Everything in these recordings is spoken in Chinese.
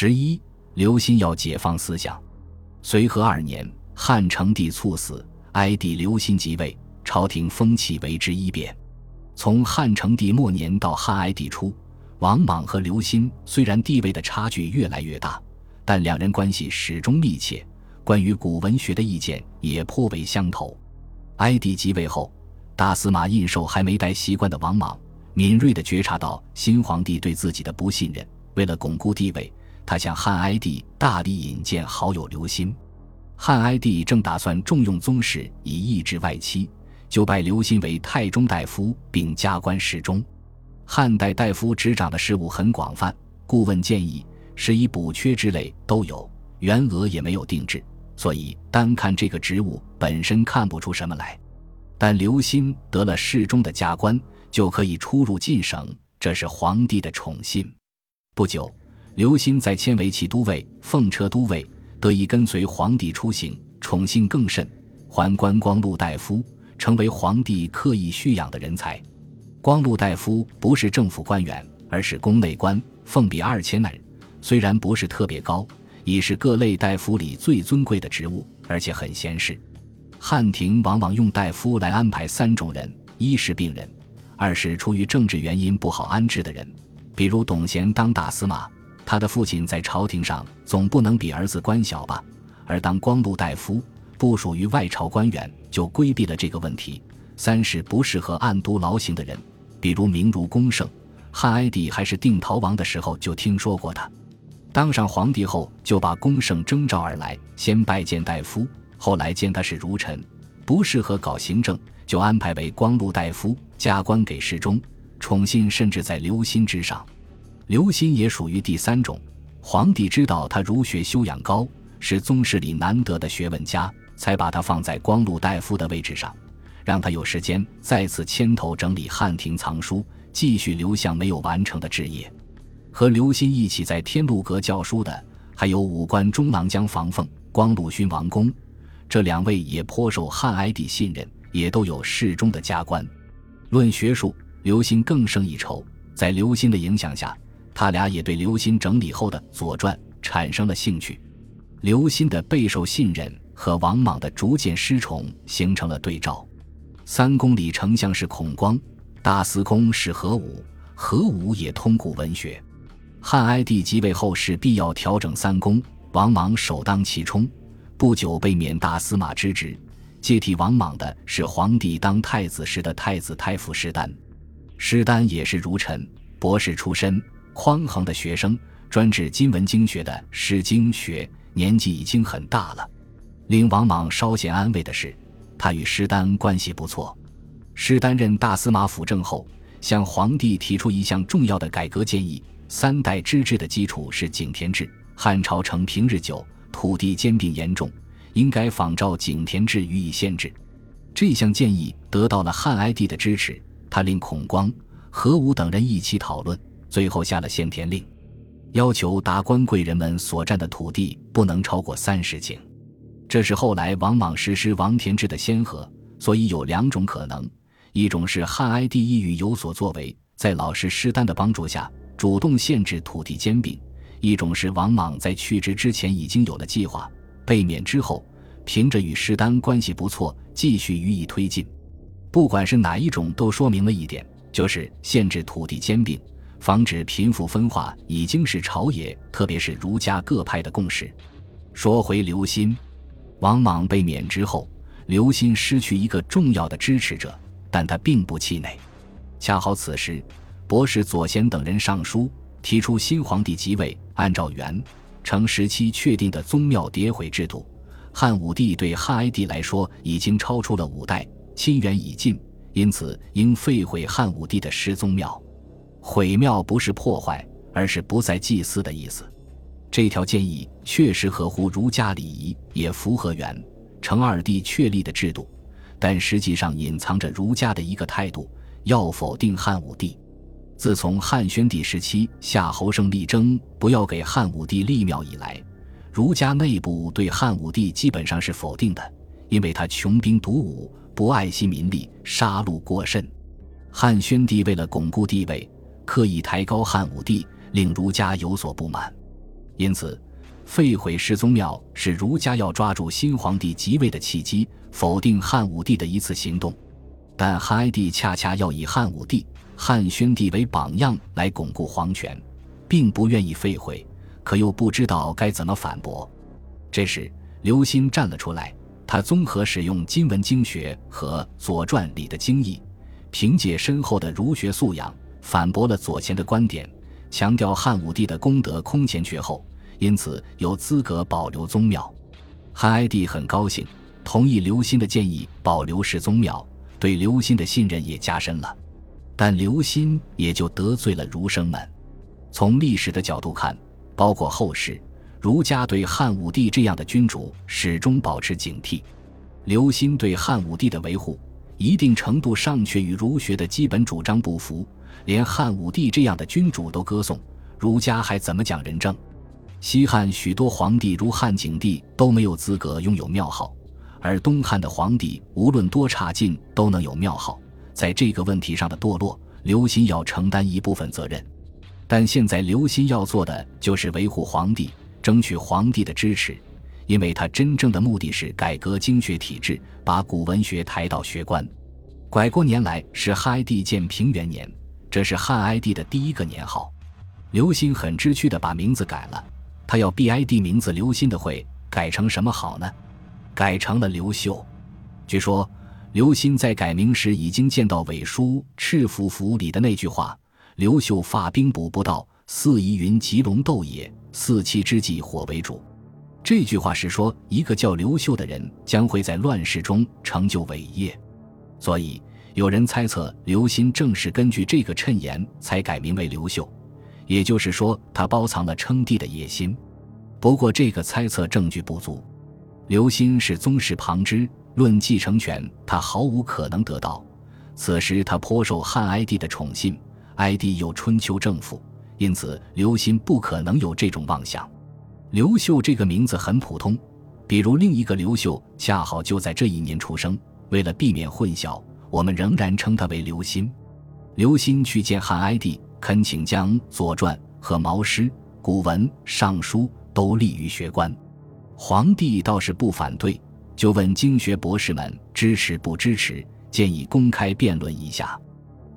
十一，刘歆要解放思想。随和二年，汉成帝猝死，哀帝刘歆即位，朝廷风气为之一变。从汉成帝末年到汉哀帝初，王莽和刘歆虽然地位的差距越来越大，但两人关系始终密切。关于古文学的意见也颇为相投。哀帝即位后，大司马印绶还没待习惯的王莽，敏锐地觉察到新皇帝对自己的不信任。为了巩固地位，他向汉哀帝大力引荐好友刘歆。汉哀帝正打算重用宗室以抑制外戚。就拜刘歆为太中大夫，并加官侍中。汉代大夫执掌的事务很广泛，顾问建议、施以补缺之类都有，员额也没有定制，所以单看这个职务本身看不出什么来。但刘歆得了侍中的加官，就可以出入晋省，这是皇帝的宠信。不久，刘歆在迁为骑都尉、奉车都尉，得以跟随皇帝出行，宠幸更甚，还官光禄大夫。成为皇帝刻意蓄养的人才，光禄大夫不是政府官员，而是宫内官，俸比二千人，虽然不是特别高，已是各类大夫里最尊贵的职务，而且很闲适。汉廷往往用大夫来安排三种人：一是病人，二是出于政治原因不好安置的人，比如董贤当大司马，他的父亲在朝廷上总不能比儿子官小吧？而当光禄大夫。不属于外朝官员，就规避了这个问题。三是不适合暗度劳形的人，比如名如公胜，汉哀帝还是定陶王的时候就听说过他。当上皇帝后，就把公胜征召而来，先拜见大夫，后来见他是儒臣，不适合搞行政，就安排为光禄大夫，加官给侍中，宠信甚至在刘歆之上。刘歆也属于第三种，皇帝知道他儒学修养高，是宗室里难得的学问家。才把他放在光禄大夫的位置上，让他有时间再次牵头整理汉庭藏书，继续刘向没有完成的志业。和刘歆一起在天禄阁教书的，还有武官中郎将房凤、光禄勋王公，这两位也颇受汉哀帝信任，也都有侍中的加官。论学术，刘歆更胜一筹。在刘歆的影响下，他俩也对刘歆整理后的《左传》产生了兴趣。刘歆的备受信任。和王莽的逐渐失宠形成了对照。三公里丞相是孔光，大司空是何武，何武也通古文学。汉哀帝即位后是必要调整三公，王莽首当其冲，不久被免大司马之职。接替王莽的是皇帝当太子时的太子太傅施丹，施丹也是儒臣，博士出身，匡衡的学生，专治今文经学的《诗经》学，年纪已经很大了。令王莽稍显安慰的是，他与施丹关系不错。施丹任大司马辅政后，向皇帝提出一项重要的改革建议：三代之治的基础是井田制，汉朝承平日久，土地兼并严重，应该仿照井田制予以限制。这项建议得到了汉哀帝的支持，他令孔光、何武等人一起讨论，最后下了限田令，要求达官贵人们所占的土地不能超过三十顷。这是后来王莽实施王田制的先河，所以有两种可能：一种是汉哀帝意欲有所作为，在老师施丹的帮助下主动限制土地兼并；一种是王莽在去职之前已经有了计划，被免之后，凭着与施丹关系不错，继续予以推进。不管是哪一种，都说明了一点，就是限制土地兼并，防止贫富分化，已经是朝野，特别是儒家各派的共识。说回刘歆。王莽被免职后，刘歆失去一个重要的支持者，但他并不气馁。恰好此时，博士左贤等人上书，提出新皇帝即位，按照元、成时期确定的宗庙迭毁制度，汉武帝对汉哀帝来说已经超出了五代，亲缘已尽，因此应废毁汉武帝的失宗庙。毁庙不是破坏，而是不再祭祀的意思。这条建议确实合乎儒家礼仪，也符合元、成二帝确立的制度，但实际上隐藏着儒家的一个态度：要否定汉武帝。自从汉宣帝时期夏侯胜力争不要给汉武帝立庙以来，儒家内部对汉武帝基本上是否定的，因为他穷兵黩武，不爱惜民力，杀戮过甚。汉宣帝为了巩固地位，刻意抬高汉武帝，令儒家有所不满。因此，废毁世宗庙是儒家要抓住新皇帝即位的契机，否定汉武帝的一次行动。但汉哀帝恰恰要以汉武帝、汉宣帝为榜样来巩固皇权，并不愿意废毁，可又不知道该怎么反驳。这时，刘歆站了出来，他综合使用今文经学和《左传》里的经义，凭借深厚的儒学素养，反驳了左贤的观点，强调汉武帝的功德空前绝后，因此有资格保留宗庙。汉哀帝很高兴，同意刘歆的建议，保留世宗庙。对刘歆的信任也加深了，但刘歆也就得罪了儒生们。从历史的角度看，包括后世，儒家对汉武帝这样的君主始终保持警惕。刘歆对汉武帝的维护，一定程度上却与儒学的基本主张不符。连汉武帝这样的君主都歌颂，儒家还怎么讲仁政？西汉许多皇帝，如汉景帝，都没有资格拥有庙号。而东汉的皇帝无论多差劲都能有庙号，在这个问题上的堕落，刘歆要承担一部分责任。但现在刘歆要做的就是维护皇帝，争取皇帝的支持，因为他真正的目的是改革经学体制，把古文学抬到学官。拐过年来是汉帝建平元年，这是汉哀帝的第一个年号。刘歆很知趣地把名字改了，他要避哀帝名字刘歆的讳改成什么好呢？改成了刘秀。据说刘歆在改名时已经见到伪书《赤府府》里的那句话：“刘秀发兵补不到，四夷云吉龙斗也，四气之际火为主。”这句话是说一个叫刘秀的人将会在乱世中成就伟业，所以有人猜测刘歆正是根据这个谶言才改名为刘秀，也就是说他包藏了称帝的野心。不过这个猜测证据不足。刘歆是宗室旁支，论继承权，他毫无可能得到。此时他颇受汉哀帝的宠信，哀帝有春秋政府，因此刘歆不可能有这种妄想。刘秀这个名字很普通，比如另一个刘秀恰好就在这一年出生。为了避免混淆，我们仍然称他为刘歆。刘歆去见汉哀帝，恳请将《左传》和《毛诗》《古文》《尚书》都立于学官。皇帝倒是不反对，就问经学博士们支持不支持，建议公开辩论一下。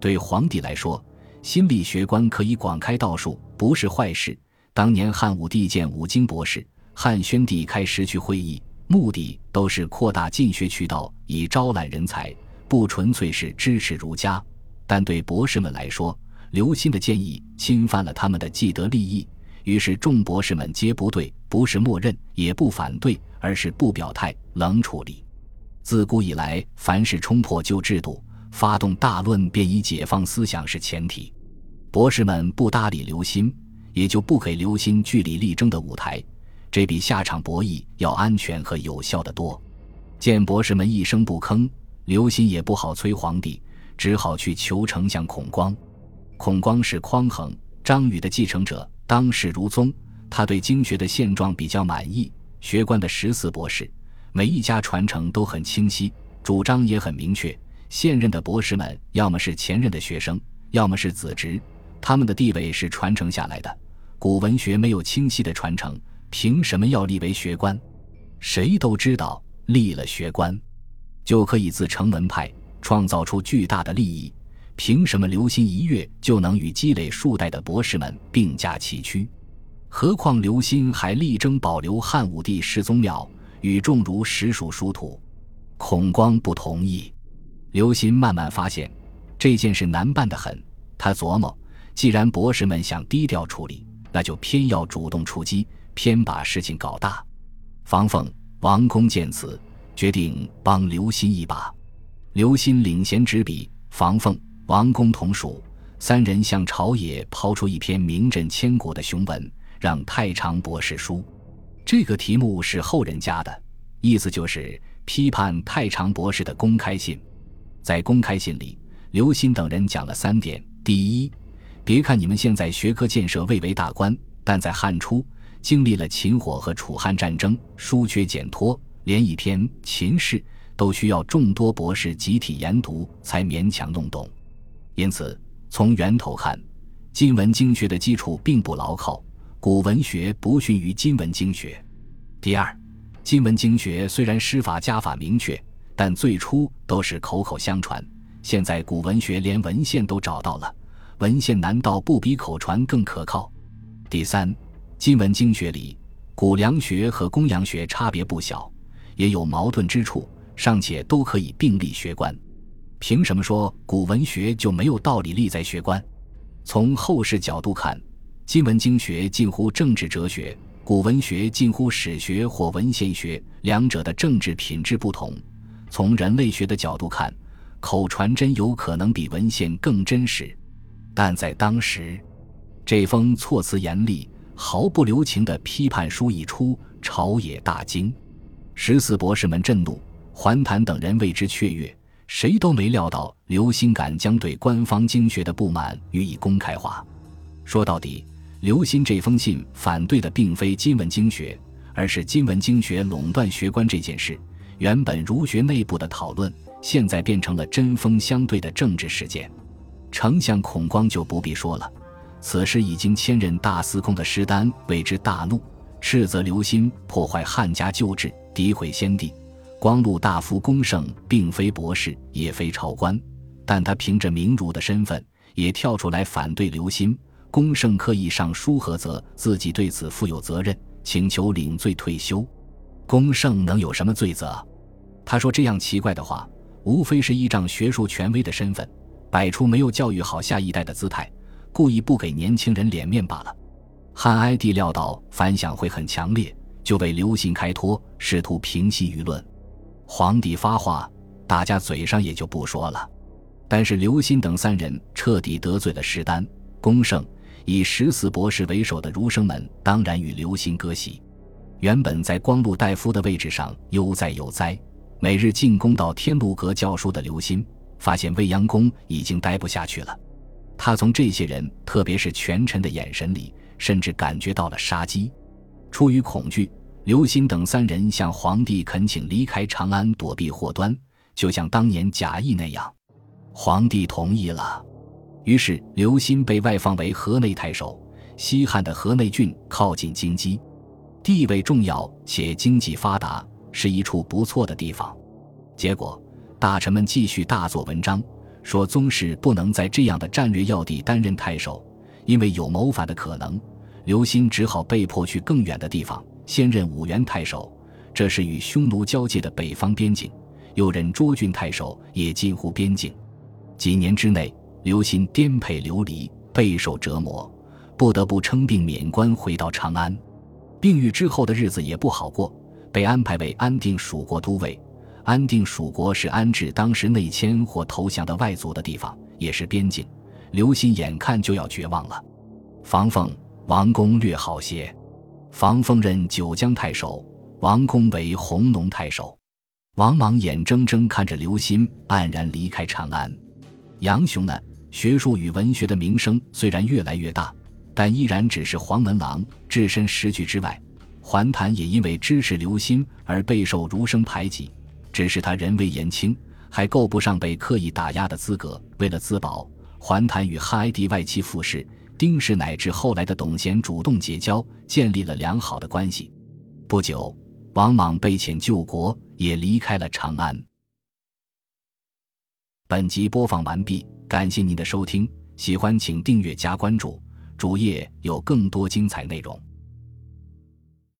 对皇帝来说，新立学官可以广开道术，不是坏事。当年汉武帝建五经博士，汉宣帝开时区会议，目的都是扩大进学渠道，以招揽人才，不纯粹是支持儒家。但对博士们来说，刘歆的建议侵犯了他们的既得利益。于是众博士们皆不对，不是默认，也不反对，而是不表态，冷处理。自古以来，凡是冲破旧制度、发动大论，便以解放思想是前提。博士们不搭理刘歆，也就不给刘歆据理力争的舞台，这比下场博弈要安全和有效的多。见博士们一声不吭，刘歆也不好催皇帝，只好去求丞相孔光。孔光是匡衡、张禹的继承者。当世如宗，他对经学的现状比较满意。学官的十四博士，每一家传承都很清晰，主张也很明确。现任的博士们，要么是前任的学生，要么是子侄，他们的地位是传承下来的。古文学没有清晰的传承，凭什么要立为学官？谁都知道，立了学官，就可以自成门派，创造出巨大的利益。凭什么刘歆一跃就能与积累数代的博士们并驾齐驱？何况刘歆还力争保留汉武帝世宗庙，与众儒实属殊途。孔光不同意。刘歆慢慢发现这件事难办得很。他琢磨，既然博士们想低调处理，那就偏要主动出击，偏把事情搞大。房凤、王公见此，决定帮刘歆一把。刘歆领衔执笔，房凤。王公同属三人向朝野抛出一篇名震千古的雄文，让太常博士书。这个题目是后人加的，意思就是批判太常博士的公开信。在公开信里，刘歆等人讲了三点：第一，别看你们现在学科建设蔚为大观，但在汉初经历了秦火和楚汉战争，疏缺简脱，连一篇《秦氏》都需要众多博士集体研读才勉强弄懂。因此，从源头看，今文经学的基础并不牢靠，古文学不逊于今文经学。第二，今文经学虽然施法家法明确，但最初都是口口相传。现在古文学连文献都找到了，文献难道不比口传更可靠？第三，今文经学里，古良学和公羊学差别不小，也有矛盾之处，尚且都可以并立学观。凭什么说古文学就没有道理立在学观？从后世角度看，今文经学近乎政治哲学，古文学近乎史学或文献学，两者的政治品质不同。从人类学的角度看，口传真有可能比文献更真实。但在当时，这封措辞严厉、毫不留情的批判书一出，朝野大惊，十四博士们震怒，桓谭等人为之雀跃。谁都没料到刘歆敢将对官方经学的不满予以公开化。说到底，刘歆这封信反对的并非今文经学，而是今文经学垄断学官这件事。原本儒学内部的讨论，现在变成了针锋相对的政治事件。丞相孔光就不必说了，此时已经迁任大司空的施丹为之大怒，斥责刘歆破坏汉家旧制，诋毁先帝。光禄大夫龚胜并非博士，也非朝官，但他凭着名儒的身份，也跳出来反对刘歆。龚胜刻意上书菏责自己对此负有责任，请求领罪退休。龚胜能有什么罪责？他说这样奇怪的话，无非是依仗学术权威的身份，摆出没有教育好下一代的姿态，故意不给年轻人脸面罢了。汉哀帝料到反响会很强烈，就为刘歆开脱，试图平息舆论。皇帝发话，大家嘴上也就不说了。但是刘歆等三人彻底得罪了石丹、龚胜，以十四博士为首的儒生们当然与刘歆割席。原本在光禄大夫的位置上悠哉悠哉，每日进宫到天禄阁教书的刘歆，发现未央宫已经待不下去了。他从这些人，特别是权臣的眼神里，甚至感觉到了杀机。出于恐惧。刘歆等三人向皇帝恳请离开长安，躲避祸端，就像当年贾谊那样。皇帝同意了，于是刘歆被外放为河内太守。西汉的河内郡靠近京畿，地位重要且经济发达，是一处不错的地方。结果大臣们继续大做文章，说宗室不能在这样的战略要地担任太守，因为有谋反的可能。刘歆只好被迫去更远的地方。先任五原太守，这是与匈奴交界的北方边境；又任涿郡太守，也近乎边境。几年之内，刘歆颠沛流离，备受折磨，不得不称病免官，回到长安。病愈之后的日子也不好过，被安排为安定蜀国都尉。安定蜀国是安置当时内迁或投降的外族的地方，也是边境。刘歆眼看就要绝望了。房奉、王公略好些。房丰任九江太守，王公为弘农太守。王莽眼睁睁看着刘歆黯然离开长安。杨雄呢，学术与文学的名声虽然越来越大，但依然只是黄门郎，置身时局之外。桓谭也因为支持刘歆而备受儒生排挤，只是他人微言轻，还够不上被刻意打压的资格。为了自保，桓谭与汉哀帝外戚傅氏。丁氏乃至后来的董贤主动结交，建立了良好的关系。不久，王莽被遣救国，也离开了长安。本集播放完毕，感谢您的收听，喜欢请订阅加关注，主页有更多精彩内容。